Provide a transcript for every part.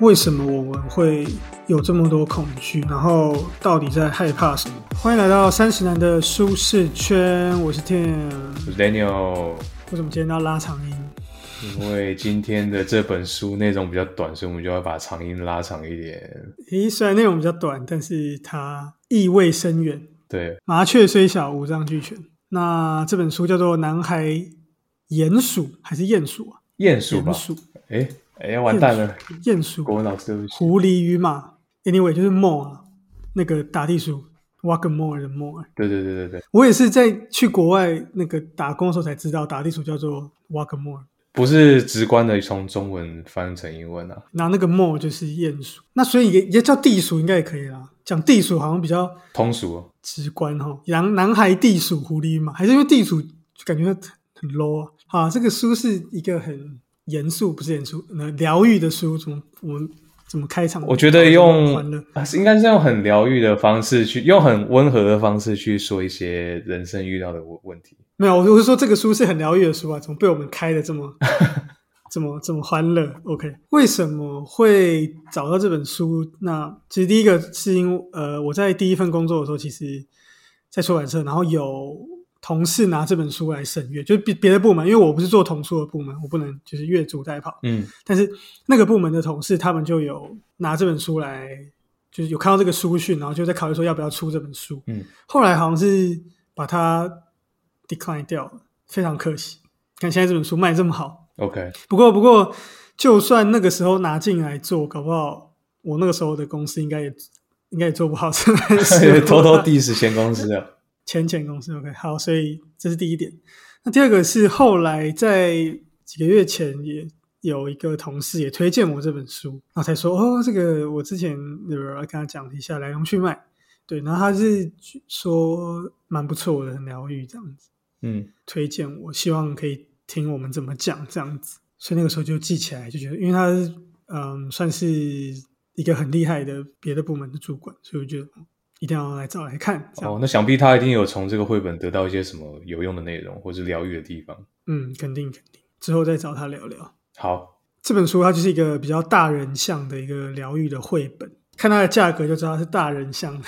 为什么我们会有这么多恐惧？然后到底在害怕什么？欢迎来到三十男的舒适圈，我是 Tim。我是 Daniel，为什么今天要拉长音？因为今天的这本书内容比较短，所以我们就要把长音拉长一点。咦，虽然内容比较短，但是它意味深远。对，麻雀虽小，五脏俱全。那这本书叫做《男孩鼹鼠》还是鼹鼠啊？鼹鼠吧鼹？鼠，哎哎，完蛋了，鼹鼠，国文老师对不起。狐狸与马。Anyway，就是 more 啊，那个打地鼠 walk more 的 more。对对对对对，我也是在去国外那个打工的时候才知道，打地鼠叫做 walk more，不是直观的从中文翻成英文啊。然后那个 more 就是鼹鼠，那所以也也叫地鼠应该也可以啦。讲地鼠好像比较通俗哦，直观哈，男男孩地鼠狐狸嘛，还是因为地鼠就感觉很很 low 啊。好，这个书是一个很严肃，不是严肃，那，疗愈的书，怎么我们怎么开场？我觉得用应该是用很疗愈的方式去，用很温和的方式去说一些人生遇到的问问题。没有，我我是说这个书是很疗愈的书啊，怎么被我们开的这么 这么这么欢乐？OK，为什么会找到这本书？那其实第一个是因为呃，我在第一份工作的时候，其实在出版社，然后有同事拿这本书来审阅，就是别别的部门，因为我不是做童书的部门，我不能就是越俎代庖，嗯，但是那个部门的同事他们就有拿这本书来，就是有看到这个书讯，然后就在考虑说要不要出这本书。嗯，后来好像是把它 decline 掉了，非常可惜。看现在这本书卖这么好，OK，不过不过，就算那个时候拿进来做，搞不好我那个时候的公司应该也应该也做不好这本书 偷偷 diss 前公司啊。前前公司。OK 好，所以这是第一点。那第二个是后来在几个月前也有一个同事也推荐我这本书，然后才说哦，这个我之前有跟他讲一下来龙去脉，对，然后他是说蛮不错的，很疗愈这样子，嗯，推荐我，希望可以听我们怎么讲这样子，所以那个时候就记起来，就觉得因为他是嗯算是一个很厉害的别的部门的主管，所以我觉得嗯一定要来找来看，哦，那想必他一定有从这个绘本得到一些什么有用的内容，或者疗愈的地方。嗯，肯定肯定，之后再找他聊聊。好，这本书它就是一个比较大人向的一个疗愈的绘本，看它的价格就知道它是大人向的，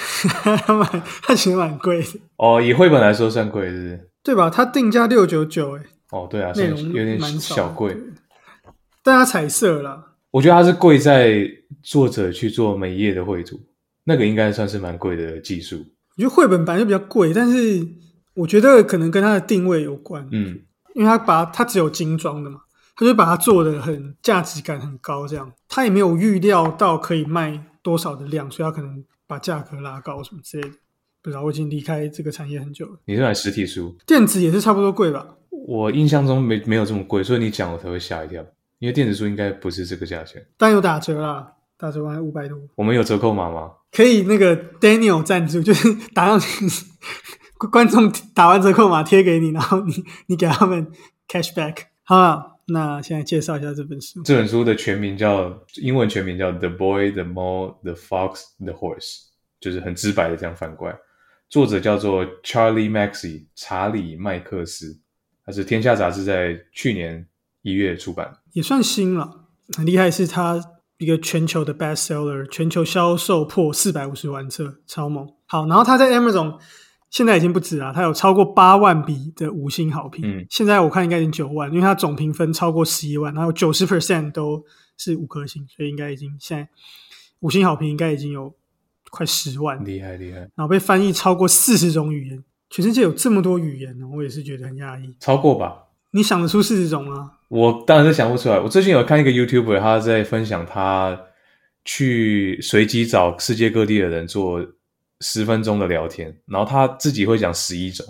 它 蛮它其实蛮贵的，哦，以绘本来说算贵，是不是？对吧？它定价六九九，哎，哦，对啊，内容算有点小贵。但它彩色啦，我觉得它是贵在作者去做每一页的绘图，那个应该算是蛮贵的技术。我觉得绘本本来就比较贵，但是我觉得可能跟它的定位有关，嗯，因为它把它只有精装的嘛，它就把它做的很价值感很高，这样它也没有预料到可以卖多少的量，所以它可能把价格拉高什么之类的。不知道，我已经离开这个产业很久了。你是买实体书，电子也是差不多贵吧？我印象中没没有这么贵，所以你讲我才会吓一跳，因为电子书应该不是这个价钱。但有打折啦，打折完五百多，我们有折扣码吗？可以那个 Daniel 赞助，就是打上去，观众打完折扣码贴给你，然后你你给他们 cashback。好了，那现在介绍一下这本书。这本书的全名叫英文全名叫《The Boy, the Mole, the Fox, the Horse》，就是很直白的这样反过来。作者叫做 Charlie Maxey 查理麦克斯，他是天下杂志在去年一月出版。也算新了，很厉害，是它一个全球的 bestseller，全球销售破四百五十万册，超猛。好，然后它在 Amazon 现在已经不止了，它有超过八万笔的五星好评。嗯现在我看应该已经九万，因为它总评分超过十一万，然后九十 percent 都是五颗星，所以应该已经现在五星好评应该已经有快十万，厉害厉害，然后被翻译超过四十种语言。全世界有这么多语言呢，我也是觉得很讶异。超过吧？你想得出四十种吗？我当然是想不出来。我最近有看一个 YouTuber，他在分享他去随机找世界各地的人做十分钟的聊天，然后他自己会讲十一种，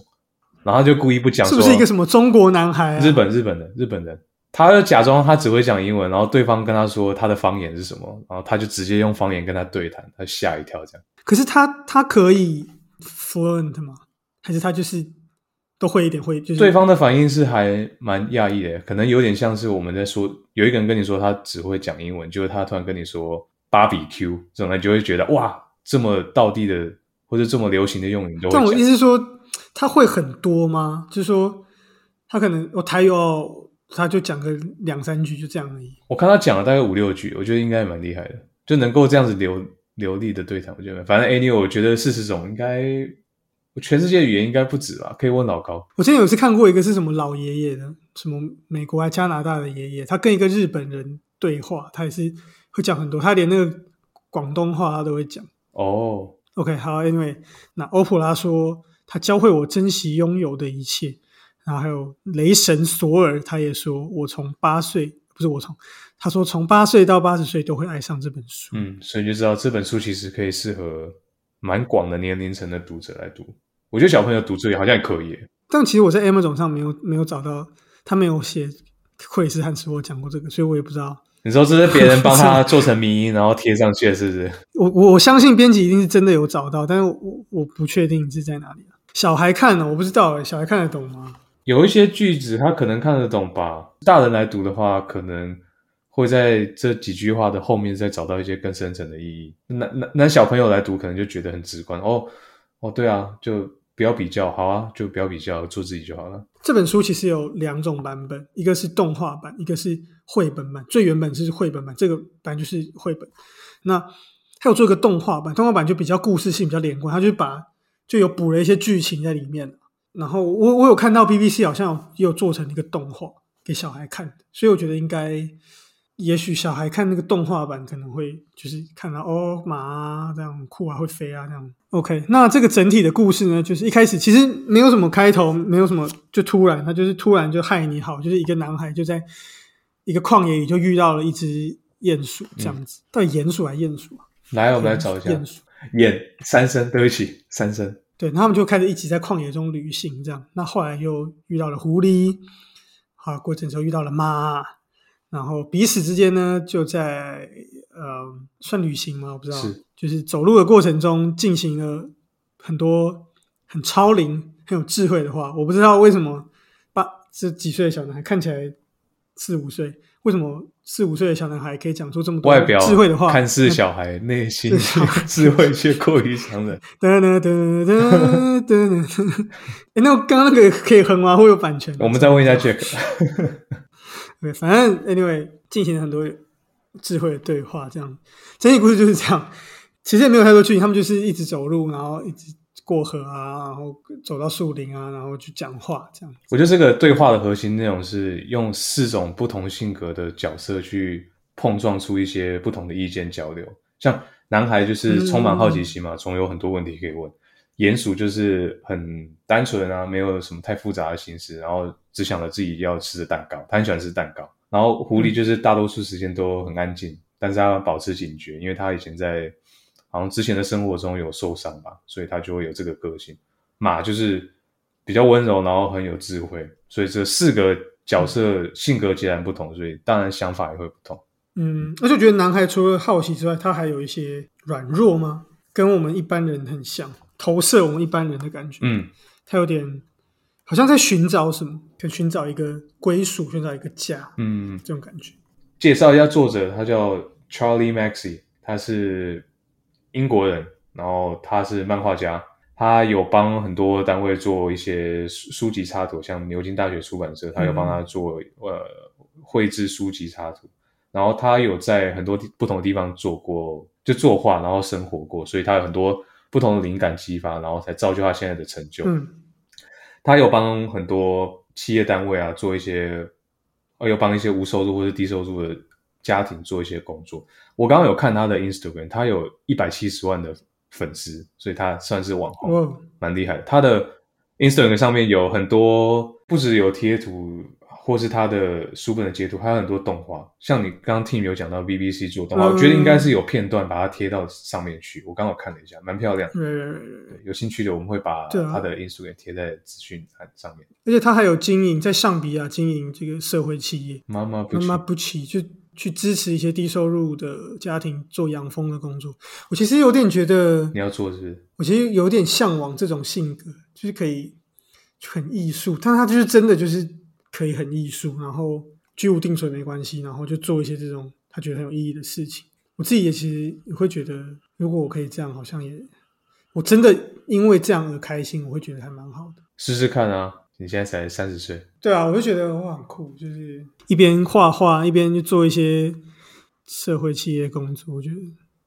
然后他就故意不讲是不是一个什么中国男孩、啊？日本日本的日本人，他就假装他只会讲英文，然后对方跟他说他的方言是什么，然后他就直接用方言跟他对谈，他吓一跳这样。可是他他可以 fluent 吗？还是他就是都会一点会？就是对方的反应是还蛮讶异的，可能有点像是我们在说，有一个人跟你说他只会讲英文，就是他突然跟你说芭比 Q 这种，你就会觉得哇，这么道地的或者这么流行的用语但我。意思是说，他会很多吗？就是说，他可能我台语哦，他就讲个两三句，就这样而已。我看他讲了大概五六句，我觉得应该蛮厉害的，就能够这样子流流利的对谈。我觉得反正 anyway，我觉得四十种应该全世界语言应该不止吧，可以问老高。我之前有一次看过一个是什么老爷爷的，什么美国还加拿大的爷爷，他跟一个日本人对话，他也是会讲很多，他连那个广东话他都会讲。哦，OK，好，Anyway，那欧普拉说他教会我珍惜拥有的一切，然后还有雷神索尔，他也说我从八岁不是我从，他说从八岁到八十岁都会爱上这本书。嗯，所以就知道这本书其实可以适合蛮广的年龄层的读者来读。我觉得小朋友读这里好像也可以耶。但其实我在 Amazon 上没有没有找到，他没有写克里斯汉斯沃讲过这个，所以我也不知道。你说这是别人帮 他做成迷音，然后贴上去的，是不是？我我我相信编辑一定是真的有找到，但是我我不确定是在哪里。小孩看呢，我不知道诶，小孩看得懂吗？有一些句子他可能看得懂吧，大人来读的话，可能会在这几句话的后面再找到一些更深层的意义。那那那小朋友来读，可能就觉得很直观。哦哦，对啊，就不要比较，好啊，就不要比较，做自己就好了。这本书其实有两种版本，一个是动画版，一个是绘本版。最原本是绘本版，这个版就是绘本。那它有做一个动画版，动画版就比较故事性比较连贯，它就把就有补了一些剧情在里面。然后我我有看到 BBC 好像有做成一个动画给小孩看，所以我觉得应该，也许小孩看那个动画版可能会就是看到哦马啊这样很酷啊会飞啊这样。OK，那这个整体的故事呢，就是一开始其实没有什么开头，没有什么就突然他就是突然就害你好，就是一个男孩就在一个旷野里就遇到了一只鼹鼠这样子，到底鼹鼠还是鼹鼠啊？来，我们来找一下鼹鼠。鼹三声，对不起，三声。对，然后他们就开始一起在旷野中旅行，这样。那后来又遇到了狐狸，好，过程之后遇到了马，然后彼此之间呢就在呃算旅行吗？我不知道，是就是走路的过程中进行了很多很超龄、很有智慧的话。我不知道为什么八这几岁的小男孩看起来四五岁，为什么四五岁的小男孩可以讲出这么多外表智慧的话？看似小孩，内心 智慧却过于常人。噔噔噔噔噔噔，哎，那我刚刚那个可以哼吗？会有版权？我们再问一下 Jack。对，反正 anyway 进行了很多智慧的对话，这样整体故事就是这样。其实也没有太多剧情，他们就是一直走路，然后一直过河啊，然后走到树林啊，然后去讲话这样。我觉得这个对话的核心内容是用四种不同性格的角色去碰撞出一些不同的意见交流。像男孩就是充满好奇心嘛，总有很多问题可以问；鼹鼠就是很单纯啊，没有什么太复杂的心思，然后只想着自己要吃的蛋糕，他很喜欢吃蛋糕。然后狐狸就是大多数时间都很安静，但是他保持警觉，因为他以前在好像之前的生活中有受伤吧，所以他就会有这个个性。马就是比较温柔，然后很有智慧，所以这四个角色性格截然不同，所以当然想法也会不同。嗯，而且我觉得男孩除了好奇之外，他还有一些软弱吗？跟我们一般人很像，投射我们一般人的感觉。嗯，他有点好像在寻找什么，可以寻找一个归属，寻找一个家，嗯，这种感觉。介绍一下作者，他叫 Charlie Maxey，他是英国人，然后他是漫画家，他有帮很多单位做一些书书籍插图，像牛津大学出版社，他有帮他做、呃绘制书籍插图，然后他有在很多地不同的地方做过，就作画，然后生活过，所以他有很多不同的灵感激发，然后才造就他现在的成就。嗯他有帮很多企业单位啊做一些，呃，有帮一些无收入或者低收入的家庭做一些工作。我刚刚有看他的 Instagram，他有一百七十万的粉丝，所以他算是网红，哦，蛮厉害的。他的 Instagram 上面有很多，不止有贴图，或是他的书本的截图，还有很多动画。像你刚刚 Team 有讲到 BBC 做动画，嗯我觉得应该是有片段把它贴到上面去。我刚好看了一下，蛮漂亮的。对有兴趣的我们会把他的 Instagram 贴在资讯栏上面。而且他还有经营在上比亚经营这个社会企业，妈妈不妈妈不起就去支持一些低收入的家庭做养蜂的工作。我其实有点觉得你，要做是不是？我其实有点向往这种性格，就是可以很艺术，但他就是真的就是可以很艺术，然后居无定所没关系，然后就做一些这种他觉得很有意义的事情。我自己也其实也会觉得，如果我可以这样，好像也我真的因为这样而开心，我会觉得还蛮好的。试试看啊！你现在才三十岁，对啊，我就觉得我很酷，就是一边画画一边就做一些社会企业工作，我觉得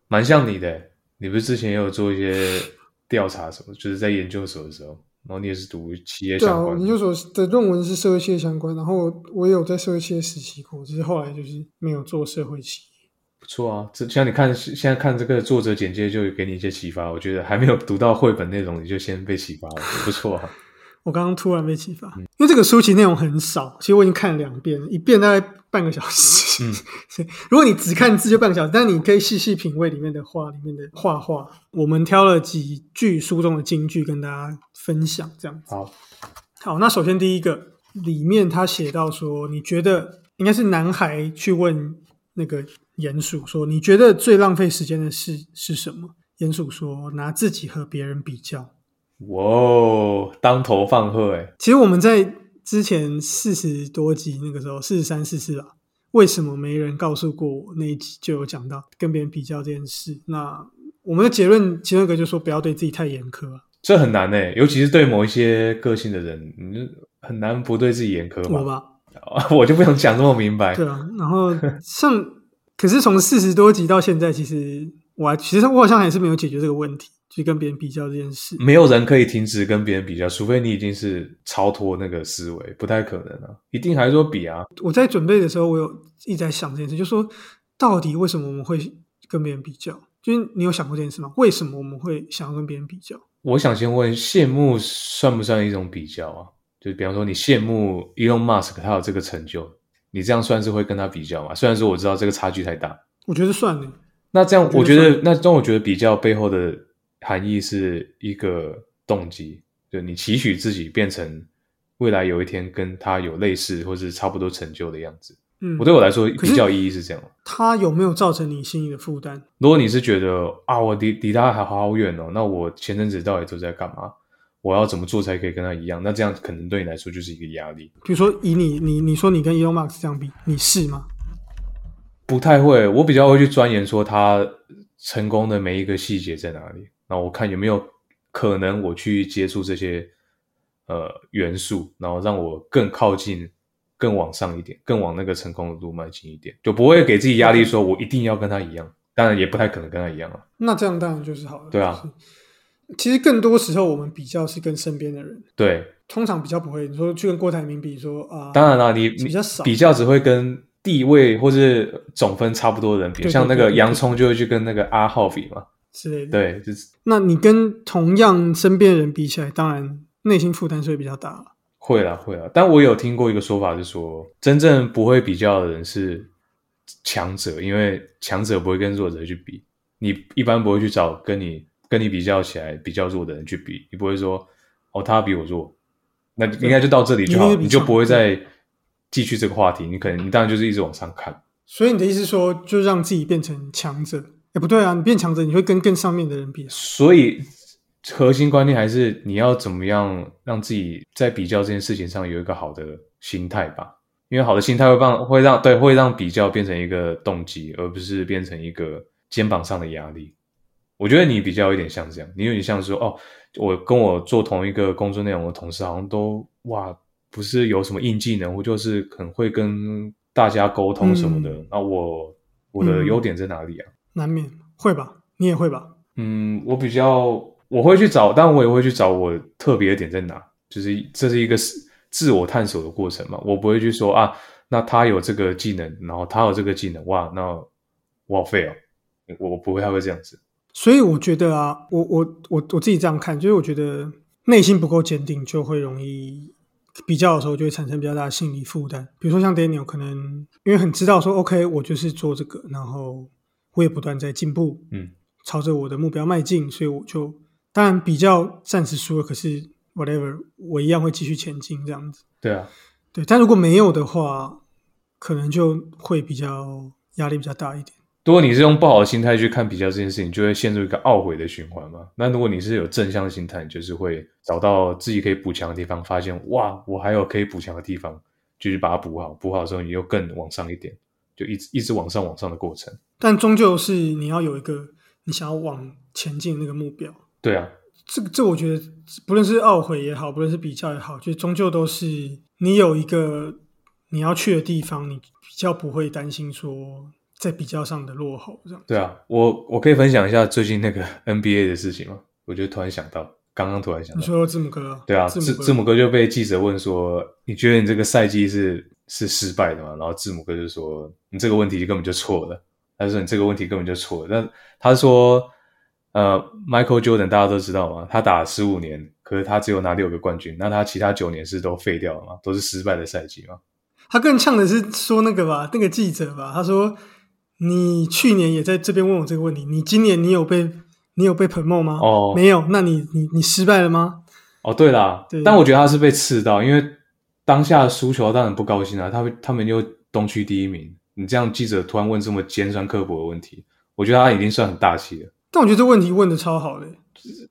蛮像你的。你不是之前也有做一些调查什么，就是在研究所的时候，然后你也是读企业相关研究所的论文是社会企业相关，然后我也有在社会企业实习过，只是后来就是没有做社会企业。不错啊，这像你看现在看这个作者简介，就给你一些启发。我觉得还没有读到绘本内容，你就先被启发了，不错啊。我刚刚突然被启发，因为这个书其实内容很少，其实我已经看了两遍，一遍大概半个小时。嗯 如果你只看字就半个小时，但你可以细细品味里面的画，里面的画画。我们挑了几句书中的金句跟大家分享，这样子。好，好，那首先第一个里面他写到说，你觉得应该是男孩去问那个鼹鼠说，你觉得最浪费时间的事是什么？鼹鼠说，拿自己和别人比较。哇哦，当头放鹤哎，其实我们在之前四十多集那个时候，四十三、四四啊，为什么没人告诉过我？那一集就有讲到跟别人比较这件事。那我们的结论其中一个就说，不要对自己太严苛啊。这很难哎，尤其是对某一些个性的人，你就很难不对自己严苛我。吧，我就不想讲这么明白。对啊。然后像，可是从四十多集到现在，其实我还其实我好像还是没有解决这个问题，去跟别人比较这件事。没有人可以停止跟别人比较，除非你已经是超脱那个思维，不太可能啊，一定还是说比啊。我在准备的时候，我有一直在想这件事，就说到底为什么我们会跟别人比较？就是你有想过这件事吗？为什么我们会想要跟别人比较？我想先问，羡慕算不算一种比较啊？就比方说，你羡慕 Elon Musk 他有这个成就，你这样算是会跟他比较吗？虽然说我知道这个差距太大，我觉得算了。那这样我觉得我觉得，那让我觉得比较背后的含义是一个动机，就你期许自己变成未来有一天跟他有类似或是差不多成就的样子。嗯，我对我来说，比较意义是这样。他有没有造成你心里的负担？如果你是觉得啊，我离离他还好远哦，那我前阵子到底都在干嘛？我要怎么做才可以跟他一样？那这样可能对你来说就是一个压力。比如说，以你你你说你跟 Elon Musk 这样比，你是吗？不太会，我比较会去钻研说他成功的每一个细节在哪里，然后我看有没有可能我去接触这些呃元素，然后让我更靠近、更往上一点，更往那个成功的路迈进一点，就不会给自己压力，说我一定要跟他一样。当然也不太可能跟他一样啊。那这样当然就是好了。对啊其实更多时候我们比较是跟身边的人，对，通常比较不会。你说去跟郭台铭比说啊，当然啦，你你比较少比较只会跟地位或是总分差不多的人比，对对像那个洋葱就会去跟那个阿浩比嘛。之类的。对，就是那你跟同样身边的人比起来，当然内心负担是会比较大了。会啦，会啦。但我有听过一个说法，是说真正不会比较的人是强者，因为强者不会跟弱者去比。你一般不会去找跟你跟你比较起来比较弱的人去比，你不会说哦他比我弱，那应该就到这里就好，你就不会再继续这个话题。你可能你当然就是一直往上看。所以你的意思说，就让自己变成强者？哎，不对啊，你变强者，你会跟更上面的人比啊。所以核心观念还是你要怎么样让自己在比较这件事情上有一个好的心态吧。因为好的心态会让会让对会让比较变成一个动机，而不是变成一个肩膀上的压力。我觉得你比较有点像这样，你有点像说哦，我跟我做同一个工作内容的同事好像都哇，不是有什么硬技能，或就是很会跟大家沟通什么的。嗯那我我的嗯优点在哪里啊？难免会吧？你也会吧？嗯，我比较我会去找，但我也会去找我特别的点在哪，就是这是一个自自我探索的过程嘛。我不会去说啊，那他有这个技能，然后他有这个技能，哇，那我好废哦，我我不会太会这样子。所以我觉得啊，我我我我自己这样看，就是我觉得内心不够坚定，就会容易比较的时候就会产生比较大的心理负担。比如说像 Daniel，可能因为很知道说 OK，我就是做这个，然后我也不断在进步，嗯，朝着我的目标迈进，所以我就当然比较暂时输了，可是 whatever，我一样会继续前进这样子。对啊，对，但如果没有的话，可能就会比较压力比较大一点。如果你是用不好的心态去看比较这件事情，就会陷入一个懊悔的循环嘛。那如果你是有正向的心态，你就是会找到自己可以补强的地方，发现哇，我还有可以补强的地方，就去把它补好。补好之后，你又更往上一点，就一直一直往上往上的过程。但终究是你要有一个你想要往前进那个目标。对啊，这个这我觉得不论是懊悔也好，不论是比较也好，就终究都是你有一个你要去的地方，你比较不会担心说在比较上的落后这样。对啊，我我可以分享一下最近那个 NBA 的事情吗？我就突然想到，刚刚突然想到，你说字母哥，对啊，字字母哥就被记者问说：“你觉得你这个赛季是是失败的嘛？”然后字母哥就说：“你这个问题根本就错了。”他说：“你这个问题根本就错了。”但他说：“呃，Michael Jordan 大家都知道嘛，他打十五年，可是他只有拿六个冠军，那他其他九年是都废掉了嘛，都是失败的赛季嘛。他更呛的是说那个吧，那个记者吧，他说：“你去年也在这边问我这个问题，你今年你有被你有被 promote 吗？哦没有，那你你你失败了吗？哦，对啦，对但我觉得他是被刺到，因为当下输球当然不高兴啊，他们他们又东区第一名，你这样记者突然问这么尖酸刻薄的问题，我觉得他已经算很大气了。但我觉得这问题问的超好的，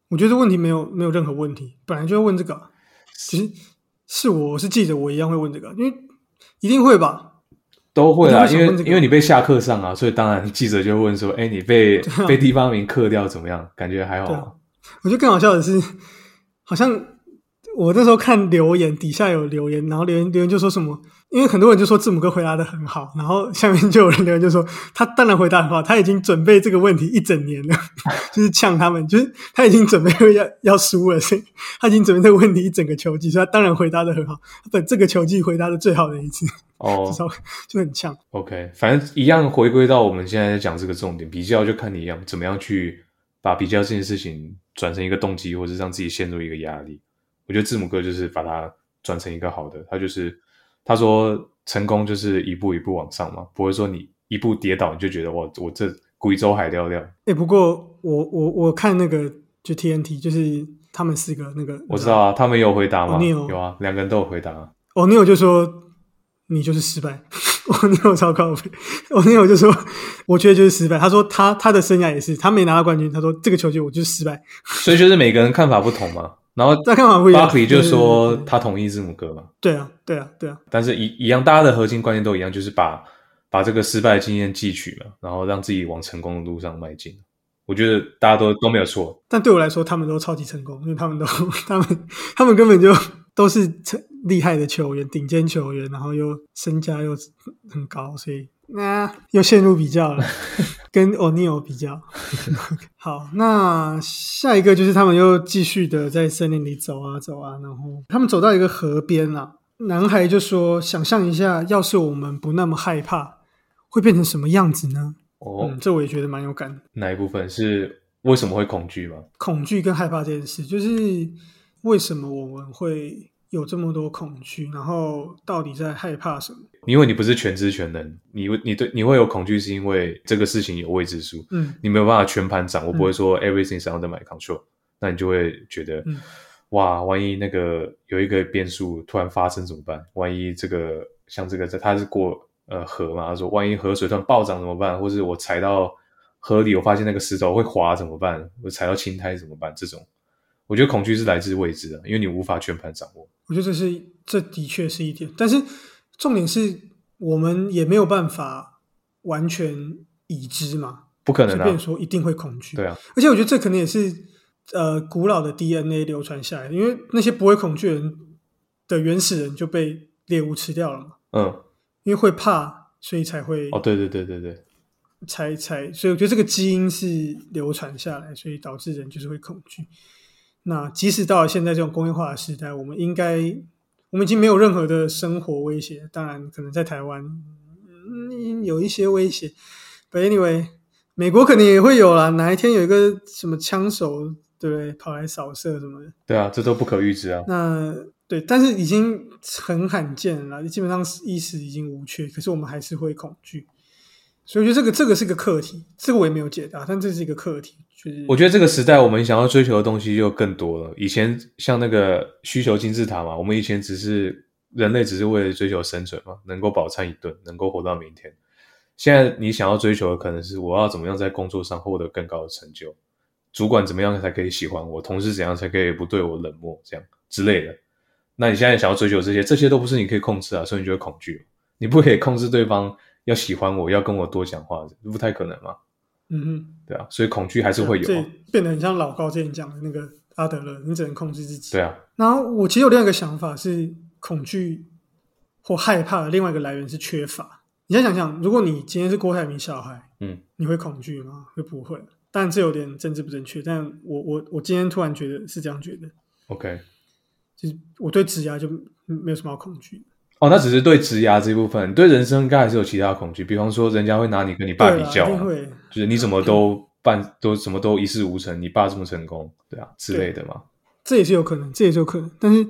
我觉得这问题没有没有任何问题，本来就要问这个啊。其实是我我是记者，我一样会问这个，因为一定会吧。都会啊，因为因为你被下课上啊，所以当然记者就会问说：“哎，你被 啊被地方名克掉怎么样？感觉还好啊？”我觉得更好笑的是，好像我那时候看留言底下有留言，然后留言留言就说什么，因为很多人就说字母哥回答的很好，然后下面就有人留言就说他当然回答很好，他已经准备这个问题一整年了，就是呛他们，就是他已经准备要要输了，所以他已经准备这个问题一整个球季，所以他当然回答的很好，他本这个球季回答的最好的一次，哦至少就很呛。，OK，反正一样回归到我们现在在讲这个重点，比较就看你一样怎么样去把比较这件事情转成一个动机，或者让自己陷入一个压力。我觉得字母哥就是把它转成一个好的，他就是他说成功就是一步一步往上嘛，不会说你一步跌倒你就觉得我我这贵州海聊聊。哎、不过我我我看那个就 TNT，就是他们四个那个，我知道啊，他们有回答吗？有啊，两个人都有回答啊。哦，尼尔就说你就是失败，哦，尼尔超靠背，哦，尼尔就说我觉得就是失败。他说他他的生涯也是，他没拿到冠军，他说这个球季我就是失败。所以就是每个人看法不同嘛。然后这看法不一样。巴克利就说他同意字母哥嘛，对啊，对啊，对啊，但是一一样，大家的核心观念都一样，就是把把这个失败的经验汲取嘛，然后让自己往成功的路上迈进。我觉得大家都都没有错，但对我来说，他们都超级成功，因为他们都 他们他们根本就 都是成厉害的球员，顶尖球员，然后又身价又很高，所以那、又陷入比较了，跟 O'Neal 比较。好，那下一个就是他们又继续的在森林里走啊走啊，然后他们走到一个河边啊，男孩就说：“想象一下，要是我们不那么害怕，会变成什么样子呢？”哦，嗯，这我也觉得蛮有感的。哪一部分是为什么会恐惧吗？恐惧跟害怕这件事，就是为什么我们会有这么多恐惧，然后到底在害怕什么？因为你不是全知全能，你你对你会有恐惧，是因为这个事情有未知数，嗯你没有办法全盘掌握，不会说 everything is under my control，那你就会觉得，嗯哇，万一那个有一个变数突然发生怎么办？万一这个像这个，它是过呃河嘛，他说万一河水突然暴涨怎么办？或是我踩到河里，我发现那个石头会滑怎么办？我踩到青苔怎么办？这种，我觉得恐惧是来自未知的，因为你无法全盘掌握。我觉得这是这的确是一点，但是重点是我们也没有办法完全已知嘛，不可能啊就变成，说一定会恐惧。对啊，而且我觉得这可能也是呃古老的 DNA 流传下来的，因为那些不会恐惧人的原始人就被猎物吃掉了嘛，嗯，因为会怕，所以才会哦，对对对对对，才才，所以我觉得这个基因是流传下来，所以导致人就是会恐惧。那即使到了现在这种工业化的时代，我们应该，我们已经没有任何的生活威胁。当然，可能在台湾、嗯、有一些威胁，But anyway，美国可能也会有啦。哪一天有一个什么枪手，对不对，跑来扫射什么的，对啊，这都不可预知啊。那对，但是已经很罕见了啦，基本上意识已经无缺，可是我们还是会恐惧。所以我觉得这个这个是个课题，这个我也没有解答，但这是一个课题，就是我觉得这个时代，我们想要追求的东西就更多了。以前像那个需求金字塔嘛，我们以前只是人类只是为了追求生存嘛，能够饱餐一顿，能够活到明天。现在你想要追求的可能是我要怎么样在工作上获得更高的成就，主管怎么样才可以喜欢我，同事怎样才可以不对我冷漠，这样之类的。那你现在想要追求这些，这些都不是你可以控制啊，所以你就会恐惧。你不可以控制对方要喜欢我，要跟我多讲话，这不太可能嘛。嗯哼，对啊，所以恐惧还是会有啊、这变得很像老高之前讲的那个阿德勒，你只能控制自己。对啊，然后我其实有另外一个想法是，恐惧或害怕的另外一个来源是缺乏。你先想想，如果你今天是郭台铭小孩，嗯，你会恐惧吗？会不会？当然这有点政治不正确，但我我我今天突然觉得是这样觉得，OK，就是我对职涯就没有什么好恐惧。哦，那只是对职涯这一部分，对人生应该还是有其他的恐惧，比方说人家会拿你跟你爸比较、啊，会。就是你怎么都办都什么都一事无成，你爸这么成功，对啊之类的嘛。这也是有可能，这也是有可能。但是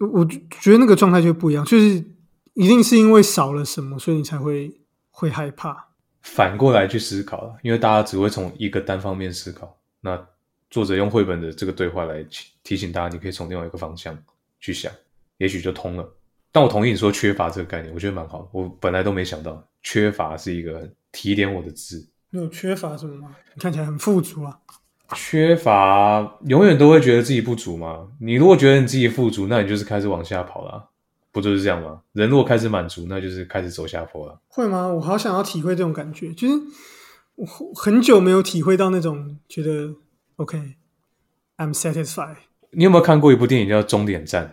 我我觉得那个状态就不一样，就是一定是因为少了什么，所以你才会会害怕。反过来去思考了，因为大家只会从一个单方面思考。那作者用绘本的这个对话来提提醒大家，你可以从另外一个方向去想，也许就通了。但我同意你说缺乏这个概念，我觉得蛮好的。我本来都没想到，缺乏是一个提点我的字。你有缺乏什么吗？你看起来很富足啊。缺乏永远都会觉得自己不足吗。你如果觉得你自己富足，那你就是开始往下跑了，不就是这样吗？人如果开始满足，那就是开始走下坡了。会吗？我好想要体会这种感觉，就是我很久没有体会到那种觉得 OK，I'm、satisfied。你有没有看过一部电影叫《终点站》？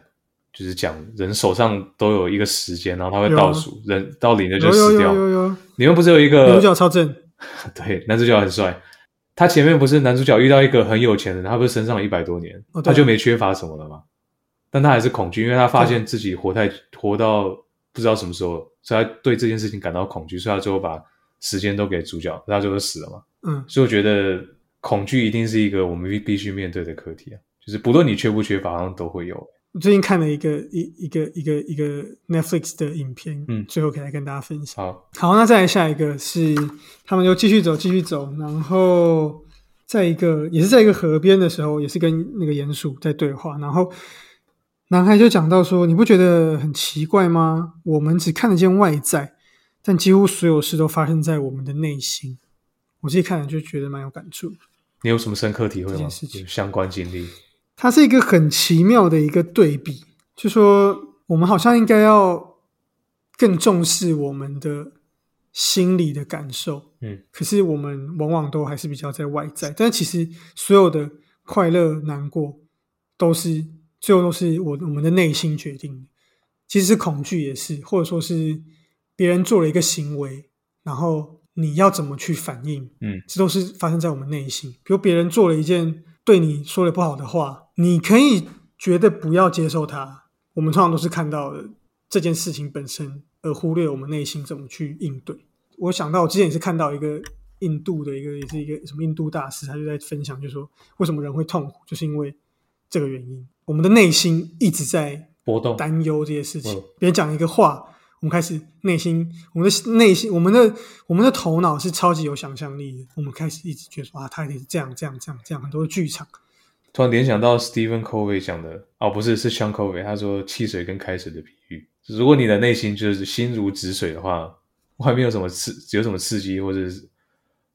就是讲人手上都有一个时间，然后他会倒数，人到零了就死掉。有有，你们不是有一女个主角超正，对男主角很帅，他前面不是男主角遇到一个很有钱的人，他不是身上一百多年，他就没缺乏什么了吗？但他还是恐惧，因为他发现自己活太活到不知道什么时候，所以他对这件事情感到恐惧，所以他最后把时间都给主角，他最后死了嘛。嗯，所以我觉得恐惧一定是一个我们必必须面对的课题啊，就是不论你缺不缺乏，好像都会有。我最近看了一个一一个一个一个 Netflix 的影片，嗯最后可以来跟大家分享。好，好，那再来下一个是他们就继续走，继续走，然后在一个也是在一个河边的时候，也是跟那个鼹鼠在对话，然后男孩就讲到说：“你不觉得很奇怪吗？我们只看得见外在，但几乎所有事都发生在我们的内心。”我自己看了就觉得蛮有感触。你有什么深刻体会吗这件事？情有相关经历？它是一个很奇妙的一个对比，就说我们好像应该要更重视我们的心理的感受，嗯，可是我们往往都还是比较在外在，但其实所有的快乐、难过都是最后都是我我们的内心决定的。其实恐惧也是，或者说是别人做了一个行为，然后你要怎么去反应，嗯，这都是发生在我们内心。比如别人做了一件对你说了不好的话，你可以觉得不要接受它。我们通常都是看到了这件事情本身，而忽略我们内心怎么去应对。我想到我之前也是看到一个印度的一个，也是一个什么印度大师，他就在分享，就说为什么人会痛苦，就是因为这个原因，我们的内心一直在波动，担忧这些事情嗯。别人讲一个话，我们开始内心，我们的内心，我们的我们的头脑是超级有想象力的。我们开始一直觉得说啊，他一定是这样这样这样这样，很多的剧场。突然联想到 Stephen Covey 讲的，哦，不是，是 Sean Covey，他说汽水跟开水的比喻，如果你的内心就是心如止水的话，外面有什么刺，有什么刺激或者是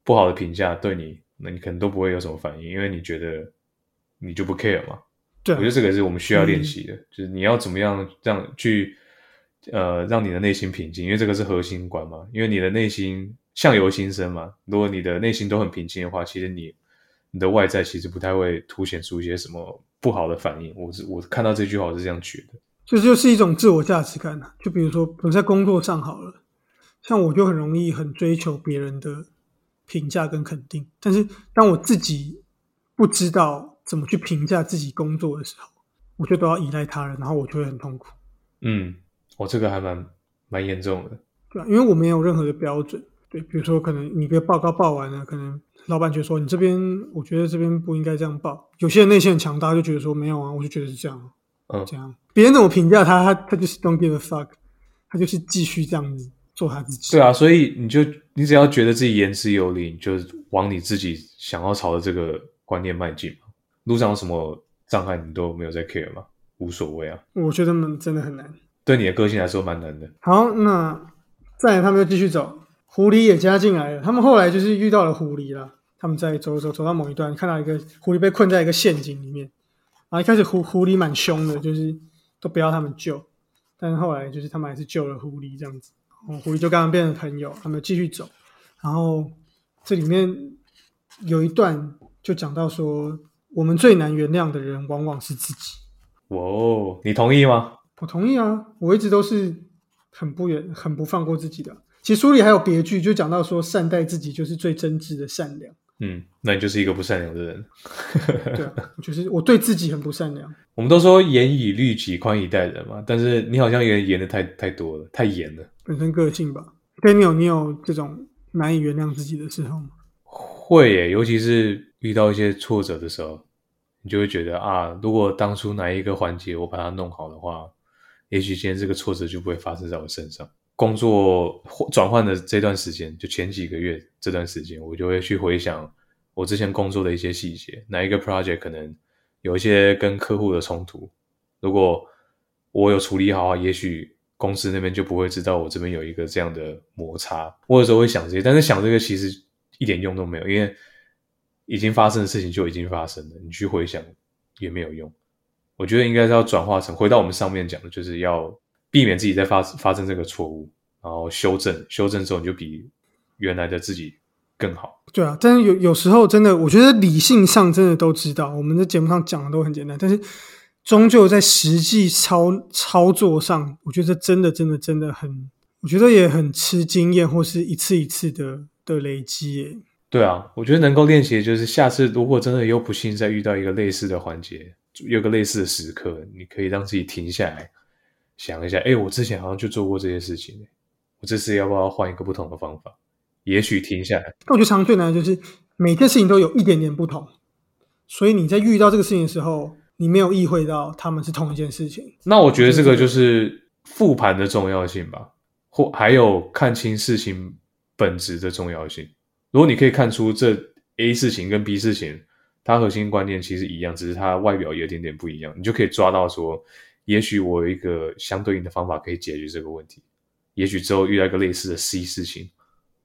不好的评价对你，那你可能都不会有什么反应，因为你觉得你就不 care 嘛。对啊、我觉得这个是我们需要练习的，就是你要怎么样让去呃让你的内心平静，因为这个是核心观嘛。因为你的内心相由心生嘛，如果你的内心都很平静的话，其实你你的外在其实不太会凸显出一些什么不好的反应。我是我看到这句话我是这样觉得。这就是一种自我价值感啊。就比如说，我在工作上好了，像我就很容易很追求别人的评价跟肯定，但是当我自己不知道怎么去评价自己工作的时候，我就都要依赖他人，然后我就会很痛苦，嗯，我、这个还蛮蛮严重的。对啊、因为我没有任何的标准。对，比如说可能你一个报告报完了，可能老板就说你这边，我觉得这边不应该这样报。有些人内心很强大，就觉得说没有啊，我就觉得是这样。嗯这样，别人怎么评价他，他他就是 don't give a fuck，他就是继续这样子做他自己。对啊，所以你就你只要觉得自己言之有理，你就往你自己想要朝的这个观念迈进嘛。路上有什么障碍你都没有在 care 吗，无所谓啊。我觉得们真的很难。对你的个性来说蛮难的。好，那再来他们就继续走，狐狸也加进来了。他们后来就是遇到了狐狸了，他们在走走走到某一段，看到一个狐狸被困在一个陷阱里面。然后一开始狐狐狸蛮凶的，就是都不要他们救，但是后来就是他们还是救了狐狸这样子。然后狐狸就跟他们变成朋友，他们继续走。然后这里面有一段就讲到说，我们最难原谅的人往往是自己。哇哦，你同意吗？我同意啊，我一直都是很不远、很不放过自己的。其实书里还有别句，就讲到说，善待自己就是最真挚的善良。嗯，那你就是一个不善良的人。对啊，就是我对自己很不善良。我们都说严以律己，宽以待人嘛，但是你好像也严的太太多了，太严了。本身个性吧，Daniel，你有这种难以原谅自己的时候吗？会耶，尤其是遇到一些挫折的时候，你就会觉得啊，如果当初哪一个环节我把它弄好的话，也许今天这个挫折就不会发生在我身上。工作转换的这段时间，就前几个月这段时间，我就会去回想我之前工作的一些细节，哪一个 project 可能有一些跟客户的冲突，如果我有处理好，也许公司那边就不会知道我这边有一个这样的摩擦。我有时候会想这些，但是想这个其实一点用都没有，因为已经发生的事情就已经发生了，你去回想也没有用。我觉得应该是要转化成回到我们上面讲的，就是要。避免自己再发发生这个错误，然后修正，修正之后你就比原来的自己更好。对啊，但是有有时候真的，我觉得理性上真的都知道，我们在节目上讲的都很简单，但是终究在实际操操作上，我觉得真的真的真的很，我觉得也很吃经验或是一次一次的的累积。对啊，我觉得能够练习，就是下次如果真的又不幸再遇到一个类似的环节，有个类似的时刻，你可以让自己停下来。想一下，哎，我之前好像就做过这些事情，我这次要不要换一个不同的方法？也许停下来。那我觉得常最难的就是每件事情都有一点点不同，所以你在遇到这个事情的时候，你没有意会到他们是同一件事情。那我觉得这个就是复盘的重要性吧，或还有看清事情本质的重要性。如果你可以看出这 A 事情跟 B 事情，它核心观念其实一样，只是它外表有点点不一样，你就可以抓到说。也许我有一个相对应的方法可以解决这个问题。也许之后遇到一个类似的 C 事情，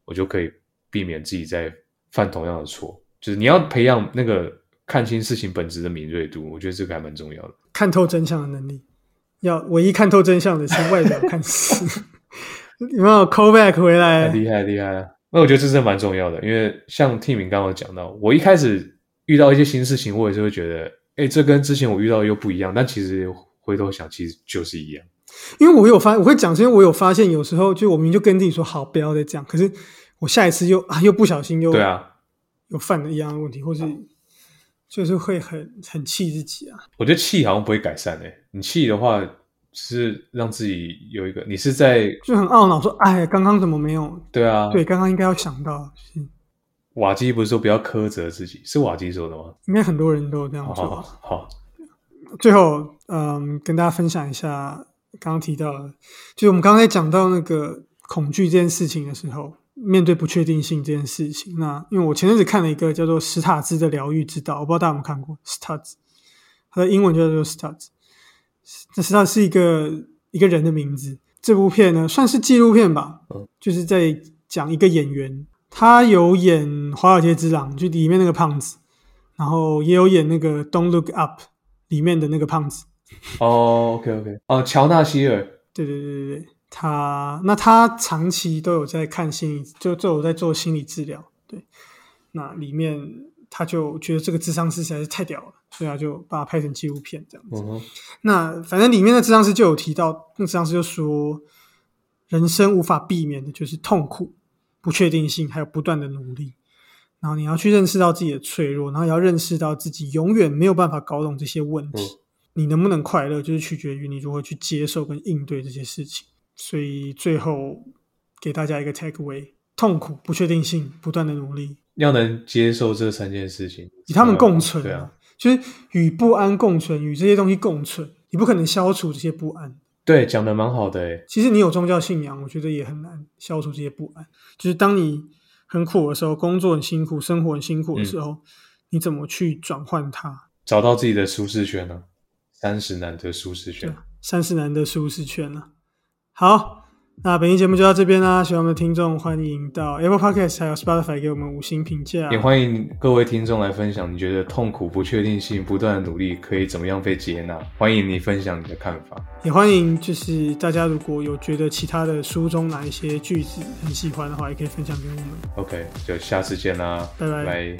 我就可以避免自己再犯同样的错。就是你要培养那个看清事情本质的敏锐度，我觉得这个还蛮重要的。看透真相的能力，要唯一看透真相的是外表看事。有没有 call back 回来？厉害厉害！那我觉得这是蛮重要的，因为像 Tim 刚刚讲到，我一开始遇到一些新事情，我也是会觉得，哎，这跟之前我遇到又不一样。但其实。回头想，其实就是一样。因为我有发，我会讲，是因为我有发现，有时候就我明明就跟自己说好，不要再这样。可是我下一次又啊，又不小心又对啊，又犯了一样的问题，或是就是会很很气自己啊。我觉得气好像不会改善诶。你气的话，是让自己有一个，你是在就很懊恼，说哎，刚刚怎么没有？对啊，对，刚刚应该要想到。瓦基不是说不要苛责自己，是瓦基说的吗？应该很多人都这样做。好。最后，嗯，跟大家分享一下刚刚提到的，就是我们刚才讲到那个恐惧这件事情的时候，面对不确定性这件事情。那因为我前阵子看了一个叫做史塔兹的疗愈之道，我不知道大家有没有看过史塔兹，它的英文叫做史塔兹。这史塔是一个一个人的名字。这部片呢，算是纪录片吧，就是在讲一个演员，他有演《华尔街之狼》，就里面那个胖子，然后也有演那个《Don't Look Up》。里面的那个胖子，哦，OK OK，哦，乔纳希尔，对对对对对，他那他长期都有在看心理，就就有在做心理治疗，对，那里面他就觉得这个智商师实在是太屌了，所以他就把它拍成纪录片这样子。那反正里面的智商师就有提到，那智商师就说，人生无法避免的就是痛苦、不确定性，还有不断的努力。然后你要去认识到自己的脆弱，然后也要认识到自己永远没有办法搞懂这些问题。你能不能快乐，就是取决于你如何去接受跟应对这些事情。所以最后给大家一个 take away：痛苦、不确定性、不断的努力，要能接受这三件事情，与他们共存。对啊，就是与不安共存，与这些东西共存。你不可能消除这些不安。对，讲的蛮好的诶。其实你有宗教信仰，我觉得也很难消除这些不安。就是当你。很苦的时候，工作很辛苦，生活很辛苦的时候，你怎么去转换它？找到自己的舒适圈呢？三十难得舒适圈，三十难得舒适圈呢？好，那本期节目就到这边啦，喜欢我们的听众欢迎到 Apple Podcast 还有 Spotify 给我们五星评价，也欢迎各位听众来分享，你觉得痛苦、不确定性、不断的努力可以怎么样被接纳？欢迎你分享你的看法，也欢迎就是大家如果有觉得其他的书中哪一些句子很喜欢的话，也可以分享给我们。OK，就下次见啦，拜拜拜。